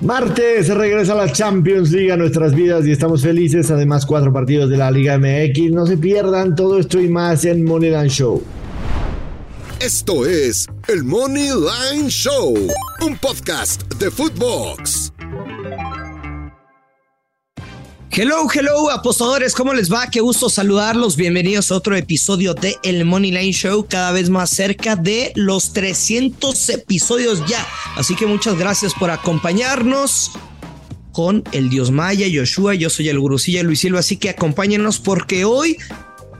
Martes regresa la Champions League a nuestras vidas y estamos felices. Además, cuatro partidos de la Liga MX. No se pierdan todo esto y más en Moneyline Show. Esto es el Money Line Show, un podcast de Footbox. Hello, hello, apostadores, ¿cómo les va? Qué gusto saludarlos. Bienvenidos a otro episodio de El Money Line Show, cada vez más cerca de los 300 episodios ya. Así que muchas gracias por acompañarnos con el Dios Maya, Yoshua. Yo soy el Gurusilla Luis Silva, así que acompáñenos porque hoy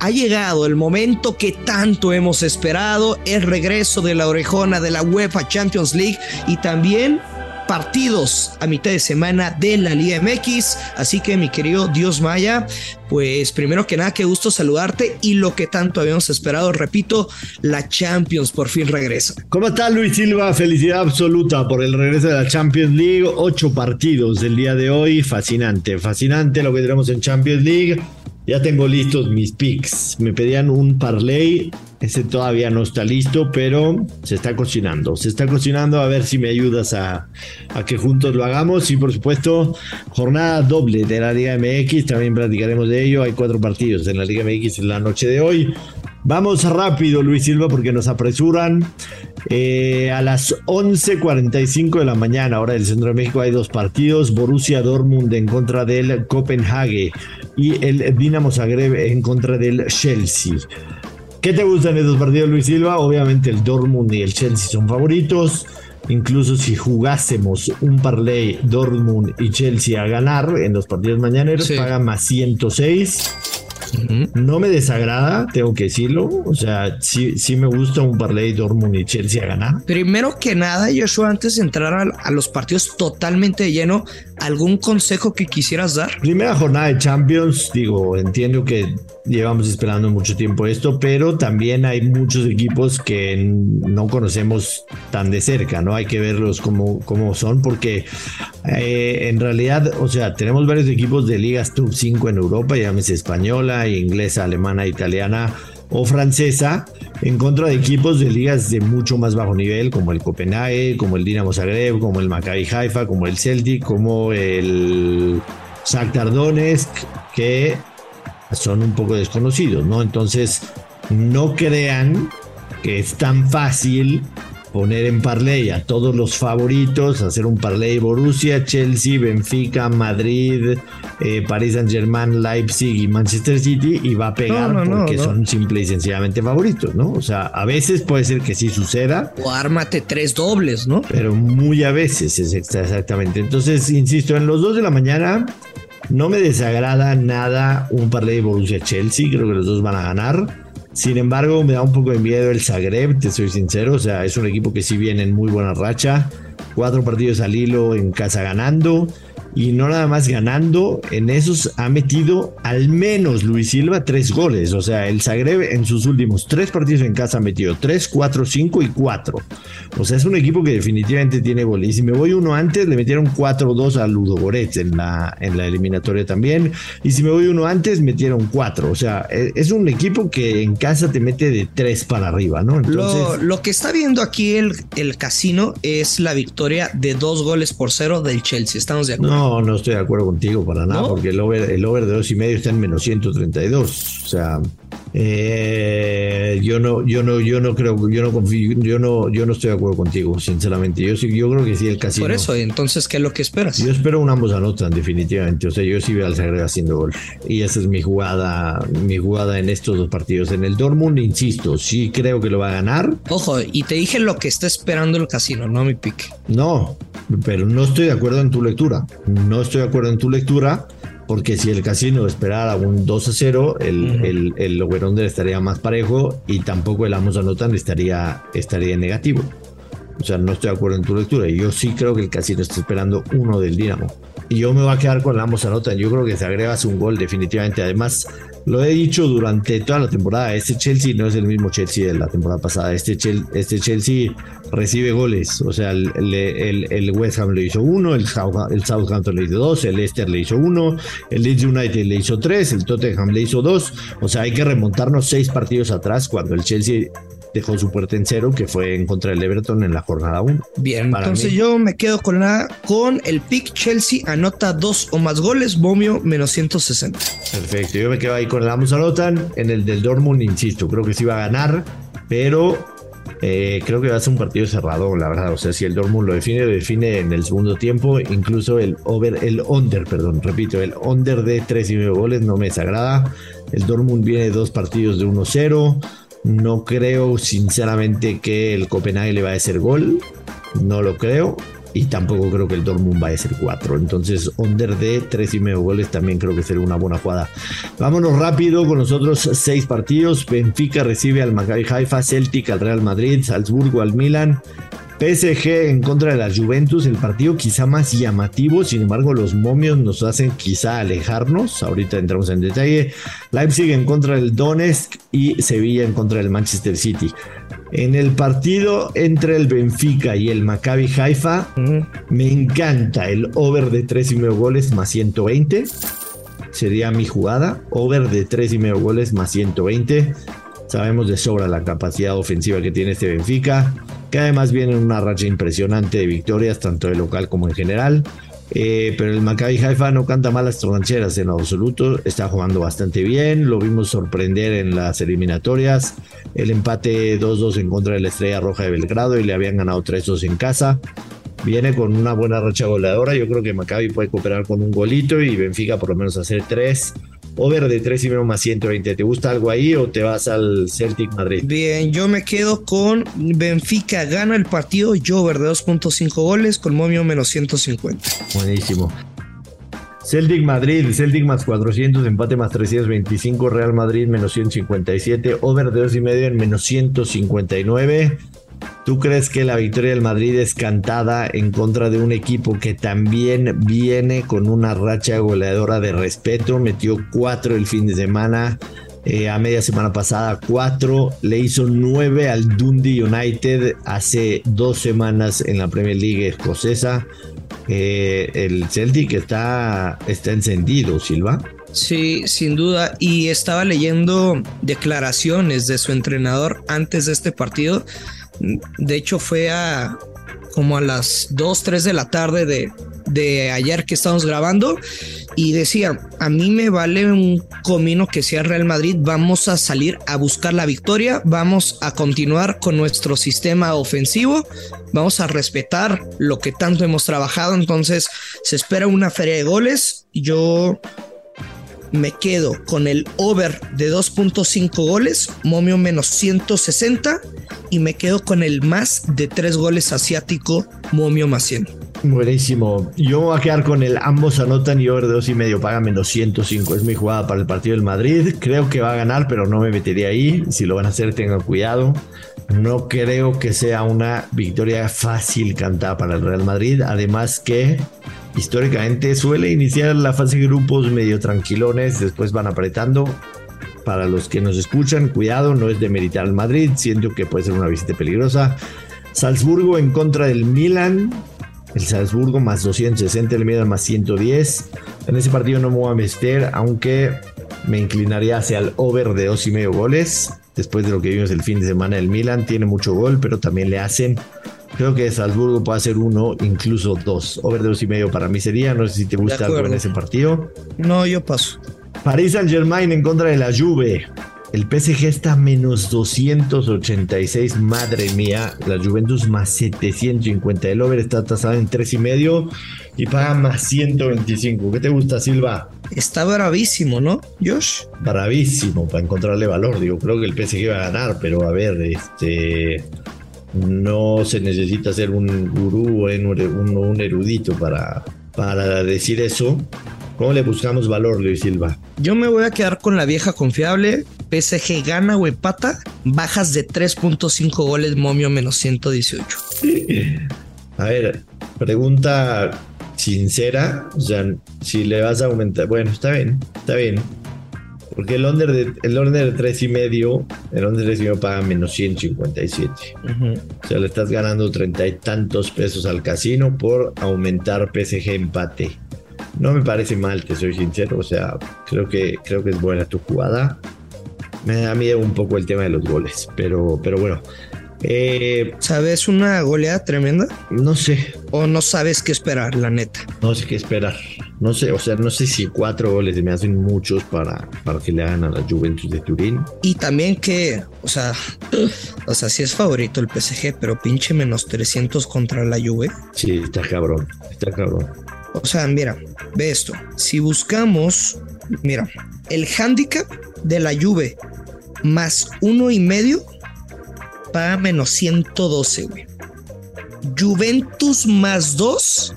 ha llegado el momento que tanto hemos esperado, el regreso de la orejona de la UEFA Champions League y también partidos a mitad de semana de la Liga MX. Así que mi querido Dios Maya, pues primero que nada, qué gusto saludarte y lo que tanto habíamos esperado, repito, la Champions por fin regresa. ¿Cómo está Luis Silva? Felicidad absoluta por el regreso de la Champions League. Ocho partidos del día de hoy. Fascinante, fascinante lo que tenemos en Champions League. Ya tengo listos mis picks. Me pedían un parlay. Ese todavía no está listo, pero se está cocinando. Se está cocinando. A ver si me ayudas a, que juntos lo hagamos. Y por supuesto, jornada doble de la Liga MX. También platicaremos de ello. Hay cuatro partidos en la Liga MX en la noche de hoy. Vamos rápido, Luis Silva, porque nos apresuran. Eh, a las 11:45 de la mañana, hora del centro de México, hay dos partidos: Borussia Dortmund en contra del Copenhague y el Dinamo Zagreb en contra del Chelsea. ¿Qué te gustan estos partidos, Luis Silva? Obviamente el Dortmund y el Chelsea son favoritos. Incluso si jugásemos un parlay Dortmund y Chelsea a ganar en los partidos mañaneros, paga más 106. No me desagrada, tengo que decirlo. O sea, sí, sí me gusta un parlay Dortmund y Chelsea a ganar. Primero que nada, Joshua, antes de entrar a, a los partidos totalmente de lleno, ¿algún consejo que quisieras dar? Primera jornada de Champions, digo, entiendo que llevamos esperando mucho tiempo esto, pero también hay muchos equipos que no conocemos tan de cerca, ¿no? Hay que verlos como, como son, porque eh, en realidad, o sea, tenemos varios equipos de ligas top 5 en Europa, llámese española, inglesa, alemana, italiana o francesa en contra de equipos de ligas de mucho más bajo nivel como el Copenhague, como el Dinamo Zagreb, como el Maccabi Haifa, como el Celtic, como el Shakhtar que son un poco desconocidos, ¿no? Entonces, no crean que es tan fácil poner en parlay a todos los favoritos, hacer un parlay Borussia, Chelsea, Benfica, Madrid, eh, Paris Saint Germain, Leipzig y Manchester City y va a pegar porque son simple y sencillamente favoritos, ¿no? O sea, a veces puede ser que sí suceda. O ármate tres dobles, ¿no? Pero muy a veces es exactamente. Entonces, insisto, en los dos de la mañana no me desagrada nada un parlay Borussia Chelsea, creo que los dos van a ganar. Sin embargo, me da un poco de miedo el Zagreb, te soy sincero. O sea, es un equipo que sí viene en muy buena racha. Cuatro partidos al hilo en casa ganando y no nada más ganando, en esos ha metido al menos Luis Silva tres goles. O sea, el Zagreb en sus últimos tres partidos en casa ha metido tres, cuatro, cinco y cuatro. O sea, es un equipo que definitivamente tiene goles. Y si me voy uno antes, le metieron 4-2 a Ludo Goretz en la, en la eliminatoria también. Y si me voy uno antes, metieron cuatro. O sea, e, es un equipo que en casa te mete de tres para arriba, ¿no? Entonces... Lo, que está viendo aquí el, el casino es la victoria de dos goles por cero del Chelsea. ¿Estamos de acuerdo? No, no estoy de acuerdo contigo para nada, porque el over, el over de dos y medio está en menos 132. O sea, eh, yo no, yo no, yo no creo, yo no confío, yo no, yo no estoy de acuerdo contigo, sinceramente. Yo sí, yo creo que sí el casino. Por eso, entonces, ¿qué es lo que esperas? Yo espero un ambos anotan, definitivamente. O sea, yo sí veo al Zagreb haciendo gol. Y esa es mi jugada, mi jugada en estos dos partidos. En el Dortmund, insisto, sí creo que lo va a ganar. Ojo, y te dije lo que está esperando el casino, no mi pick. No, pero no estoy de acuerdo en tu lectura. No estoy de acuerdo en tu lectura porque si el casino esperara un 2 a 0, el, el, el estaría más parejo y tampoco el Amos anotan estaría, estaría negativo. O sea, no estoy de acuerdo en tu lectura. Yo sí creo que el casino está esperando uno del Dinamo. Y yo me voy a quedar con el Amos anotan. Yo creo que se agrega un gol definitivamente. Además, lo he dicho durante toda la temporada. Este Chelsea no es el mismo Chelsea de la temporada pasada. Este, este Chelsea recibe goles. O sea, el, el, West Ham le hizo uno, el, Southampton le hizo dos, el Leicester le hizo uno, el Leeds United le hizo tres, el Tottenham le hizo dos. O sea, hay que remontarnos seis partidos atrás cuando el Chelsea dejó su puerta en cero, que fue en contra del Everton en la jornada 1. Bien, entonces yo me quedo con la con el pick Chelsea anota dos o más goles, Bomio menos 160. Perfecto, yo me quedo ahí con el Amos anotan, en el del Dortmund, insisto, creo que sí va a ganar, pero eh, creo que va a ser un partido cerrado, la verdad. O sea, si el Dortmund lo define, lo define en el segundo tiempo. Incluso el over, el under, perdón, repito, el under de tres y medio goles no me desagrada. El Dortmund viene dos partidos de 1-0. No creo, sinceramente, que el Copenhague le va a hacer gol. No lo creo y tampoco creo que el Dortmund vaya a ser 4. Entonces, under de 3 y medio goles también creo que sería una buena jugada. Vámonos rápido con los otros 6 partidos. Benfica recibe al Maccabi Haifa, Celtic al Real Madrid, Salzburgo al Milan. PSG en contra de la Juventus, el partido quizá más llamativo, sin embargo los momios nos hacen quizá alejarnos, ahorita entramos en detalle. Leipzig en contra del Donetsk y Sevilla en contra del Manchester City. En el partido entre el Benfica y el Maccabi Haifa, me encanta el over de 3 y medio goles más 120. Sería mi jugada. Over de 3 y medio goles más 120. Sabemos de sobra la capacidad ofensiva que tiene este Benfica, que además viene en una racha impresionante de victorias, tanto de local como en general. Eh, pero el Maccabi Haifa no canta mal las troncheras en absoluto, está jugando bastante bien, lo vimos sorprender en las eliminatorias, el empate 2-2 en contra de la Estrella Roja de Belgrado y le habían ganado 3-2 en casa. Viene con una buena racha goleadora, yo creo que Maccabi puede cooperar con un golito y Benfica por lo menos hacer 3 over de 3 y medio más 120. ¿Te gusta algo ahí o te vas al Celtic Madrid? Bien, yo me quedo con Benfica. Gana el partido, yo over de 2.5 goles con momio menos 150. Buenísimo. Celtic Madrid, Celtic más 400, empate más 325, Real Madrid menos 157, over de 2 y medio en menos 159. ¿Tú crees que la victoria del Madrid es cantada en contra de un equipo que también viene con una racha goleadora de respeto? Metió cuatro el fin de semana. Eh, a media semana pasada cuatro, le hizo nueve al Dundee United hace dos semanas en la Premier League escocesa. Eh, el Celtic está, está encendido, Silva. Sí, sin duda. Y estaba leyendo declaraciones de su entrenador antes de este partido de hecho, fue a como a las 2, 3 de la tarde de, de ayer que estamos grabando y decía, a mí me vale un comino que sea Real Madrid, vamos a salir a buscar la victoria, vamos a continuar con nuestro sistema ofensivo, vamos a respetar lo que tanto hemos trabajado, entonces se espera una feria de goles, yo me quedo con el over de 2.5 goles, momio menos 160 y me quedo con el más de 3 goles asiático, momio 100. Buenísimo. Yo voy a quedar con el ambos anotan y over de 2 y medio paga menos 105. Es mi jugada para el partido del Madrid. Creo que va a ganar, pero no me metería ahí. Si lo van a hacer, tengan cuidado. No creo que sea una victoria fácil cantada para el Real Madrid. Además que históricamente suele iniciar la fase de grupos medio tranquilones, después van apretando. Para los que nos escuchan, cuidado, no es de meritar al Madrid, siento que puede ser una visita peligrosa. Salzburgo en contra del Milan, el Salzburgo más 260, el Milan más 110. En ese partido no me voy a meter, aunque me inclinaría hacia el over de dos y medio goles. Después de lo que vimos el fin de semana, el Milan tiene mucho gol, pero también le hacen Creo que Salzburgo puede ser uno, incluso dos. Over de dos y medio para mí sería. No sé si te gusta algo en ese partido. No, yo paso. Paris Saint Germain en contra de la Juve. El PSG está menos 286, madre mía. La Juventus más 750. El over está tasado en tres y medio y paga más 125. ¿Qué te gusta, Silva? Está bravísimo, ¿no, Josh? Bravísimo para encontrarle valor. Digo, creo que el PSG va a ganar, pero a ver, este no se necesita ser un gurú o un, erudito para, para decir eso. ¿Cómo le buscamos valor, Luis Silva? Yo me voy a quedar con la vieja confiable. PSG gana o empata. Bajas de 3.5 goles, momio menos 118. A ver, pregunta sincera. O sea, si le vas a aumentar. Bueno, está bien, está bien. Porque el under de, el under de 3 y medio, el under de 3 y medio paga menos 157. O sea, le estás ganando treinta y tantos pesos al casino por aumentar PSG empate. No me parece mal, te soy sincero. O sea, creo que, creo que es buena tu jugada. Me da miedo un poco el tema de los goles, pero, pero bueno. Eh, ¿Sabes una goleada tremenda? No sé. ¿O no sabes qué esperar, la neta? No sé qué esperar. No sé, o sea, no sé si cuatro goles me hacen muchos para, para que le hagan a la Juventus de Turín. Y también que, o sea, o sea, sí es favorito el PSG, pero pinche menos 300 contra la Juve. Sí, está cabrón, está cabrón. O sea, mira, ve esto. Si buscamos, mira, el handicap de la Juve más uno y medio paga menos 112, güey. Juventus más 2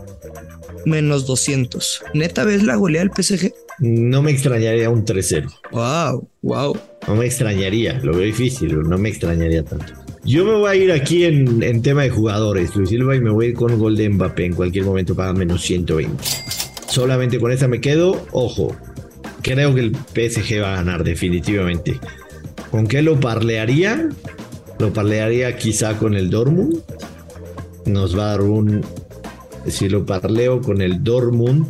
menos 200. ¿Neta ves la goleada del PSG? No me extrañaría un 3-0. Wow, wow. No me extrañaría, lo veo difícil, no me extrañaría tanto. Yo me voy a ir aquí en, tema de jugadores, Luis Silva, y me voy a ir con gol de Mbappé. En cualquier momento paga menos 120. Solamente con esta me quedo. Ojo, creo que el PSG va a ganar definitivamente. ¿Con qué lo parlearía? Lo parlearía quizá con el Dortmund. Nos va a dar un. Si lo parleo con el Dortmund,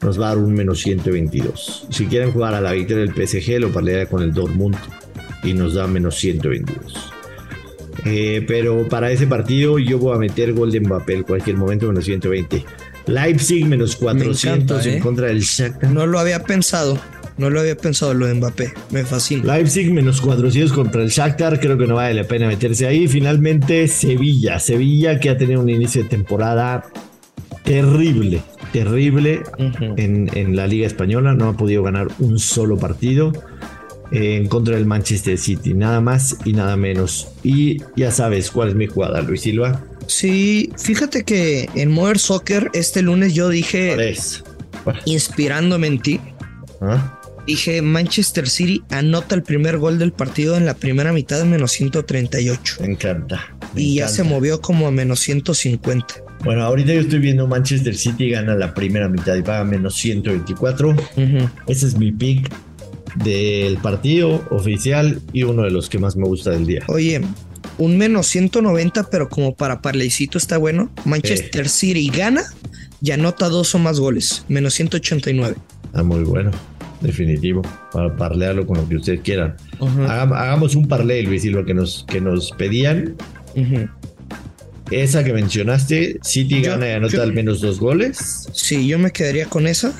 nos va a dar un menos 122. Si quieren jugar a la victoria del PSG, lo parlearía con el Dortmund y nos da menos 122. Eh, pero para ese partido yo voy a meter gol de Mbappé en cualquier momento menos 120. Leipzig menos 400 en ¿eh? contra del Shakhtar. No lo había pensado. No lo había pensado lo de Mbappé. Me fascina. Leipzig menos 400 contra el Shakhtar. Creo que no vale la pena meterse ahí. Finalmente, Sevilla. Sevilla que ha tenido un inicio de temporada terrible. Terrible en, la Liga Española. No ha podido ganar un solo partido en contra del Manchester City. Nada más y nada menos. Y ya sabes cuál es mi jugada, Luis Silva. Sí, fíjate que en Modern Soccer este lunes yo dije, inspirándome en ti, ¿Ah? Dije, Manchester City anota el primer gol del partido en la primera mitad de menos 138. Me encanta. y ya se movió como a menos 150. Bueno, ahorita yo estoy viendo Manchester City gana la primera mitad y paga menos 124. Ese es mi pick del partido oficial y uno de los que más me gusta del día. Oye, un menos 190, pero como para parlecito está bueno. Manchester City gana y anota dos o más goles, menos 189. Ah, muy bueno definitivo, para parlearlo con lo que ustedes quieran. hagamos un parley, Luis lo que nos, que nos pedían. Esa que mencionaste, City gana y anota al menos dos goles. Sí, yo me quedaría con esa.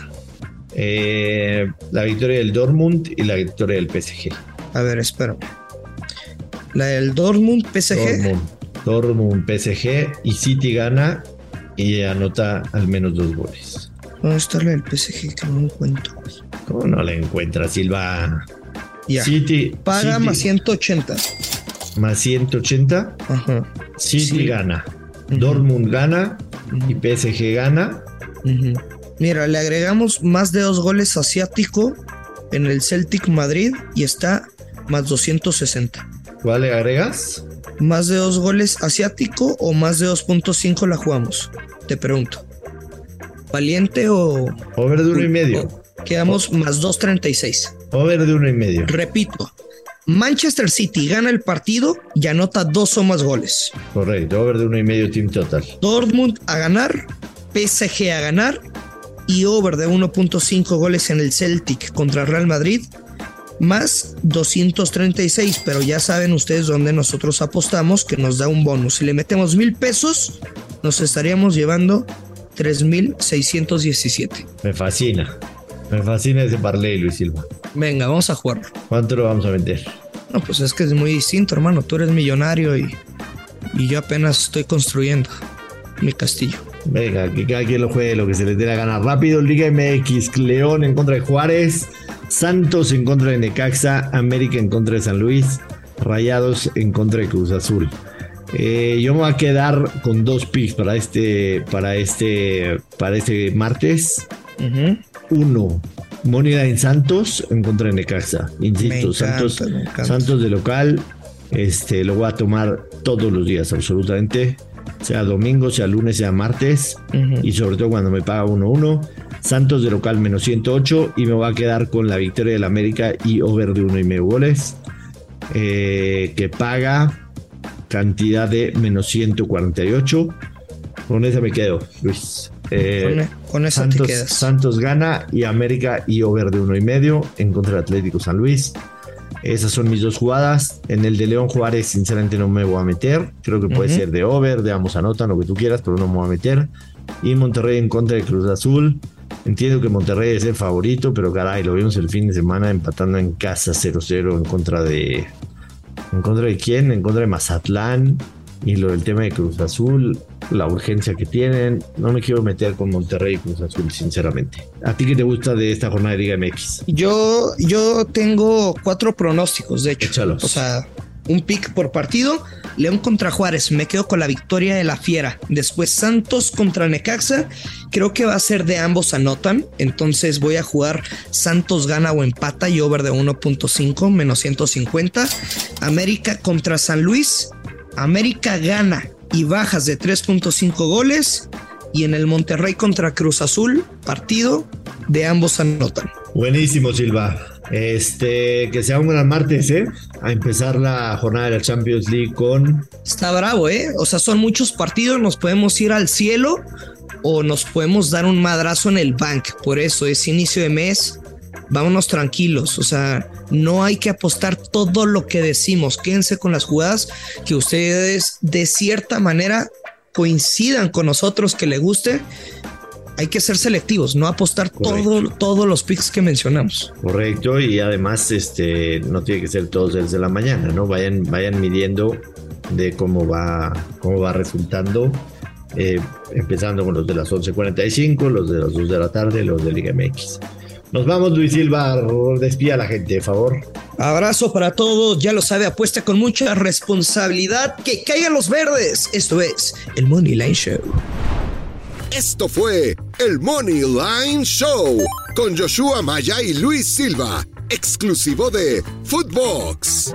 Eh, la victoria del Dortmund y la victoria del PSG. A ver, espera. La del Dortmund, PSG. Dortmund, Dortmund, PSG y City gana y anota al menos dos goles. ¿Dónde está la del PSG? Que no encuentro. ¿Cómo no la encuentra, Silva? Ya. City. Paga más 180. Más 180. Ajá. City gana. Dortmund gana. Y PSG gana. Mira, le agregamos más de dos goles asiático en el Celtic Madrid y está más 260. ¿Cuál le agregas? Más de dos goles asiático o más de 2.5 la jugamos. Te pregunto. ¿Valiente o.? Over de uno y medio. Quedamos más 2.36. Over de uno y medio. Repito, Manchester City gana el partido y anota dos o más goles. Correcto, over de uno y medio team total. Dortmund a ganar, PSG a ganar y over de 1.5 goles en el Celtic contra Real Madrid más 236, pero ya saben ustedes dónde nosotros apostamos que nos da un bonus. Si le metemos mil pesos, nos estaríamos llevando 3.617. Me fascina. Me fascina ese parlay, Luis Silva. Venga, vamos a jugar. ¿Cuánto lo vamos a meter? No, pues es que es muy distinto, hermano. Tú eres millonario y, y yo apenas estoy construyendo mi castillo. Venga, que cada quien lo juegue lo que se le dé la gana. Rápido, Liga MX, León en contra de Juárez, Santos en contra de Necaxa, América en contra de San Luis, Rayados en contra de Cruz Azul. Eh, yo me voy a quedar con dos picks para este, para este, para este martes. Uno, Moneda en Santos en contra de Necaxa. Insisto, Santos, Santos de local. Este, lo voy a tomar todos los días, absolutamente. Sea domingo, sea lunes, sea martes. Y sobre todo cuando me paga 1-1. Santos de local menos 108. Y me voy a quedar con la victoria del América y over de uno y medio goles. Eh, que paga cantidad de menos 148. Con esa me quedo, Luis. Eh, con, esa Santos, quedas. Santos gana y América y over de uno y medio en contra del Atlético San Luis. Esas son mis dos jugadas. En el de León Juárez, sinceramente, no me voy a meter. Creo que puede ser de over, de ambos anotan, lo que tú quieras, pero no me voy a meter. Y Monterrey en contra de Cruz Azul. Entiendo que Monterrey es el favorito, pero caray, lo vimos el fin de semana empatando en casa 0-0 en contra de. ¿En contra de quién? En contra de Mazatlán. Y lo del tema de Cruz Azul, la urgencia que tienen. No me quiero meter con Monterrey y Cruz Azul, sinceramente. ¿A ti qué te gusta de esta jornada de Liga MX? Yo, yo tengo cuatro pronósticos, de hecho. Échalos. O sea, un pick por partido. León contra Juárez, me quedo con la victoria de la Fiera. Después Santos contra Necaxa, creo que va a ser de ambos anotan. Entonces voy a jugar Santos gana o empata y over de 1.5 menos 150. América contra San Luis, América gana y bajas de 3.5 goles. Y en el Monterrey contra Cruz Azul, partido de ambos anotan. Buenísimo, Silva. Este, que sea un gran martes, ¿eh? A empezar la jornada de la Champions League con. Está bravo, ¿eh? O sea, son muchos partidos, nos podemos ir al cielo o nos podemos dar un madrazo en el bank. Por eso es inicio de mes. Vámonos tranquilos, o sea, no hay que apostar todo lo que decimos. Quédense con las jugadas que ustedes de cierta manera coincidan con nosotros que le guste hay que ser selectivos, no apostar todo, todos los picks que mencionamos. Correcto, y además este no tiene que ser todos desde la mañana, ¿no? Vayan, vayan midiendo de cómo va, cómo va resultando. Eh, empezando con los de las 11.45, los de las 2 de la tarde, los de Liga MX. Nos vamos, Luis Silva, despía a la gente, por favor. Abrazo para todos, ya lo sabe, apuesta con mucha responsabilidad, que caigan los verdes. Esto es el Money Line Show. Esto fue el Money Line Show con Joshua Maya y Luis Silva, exclusivo de Footbox.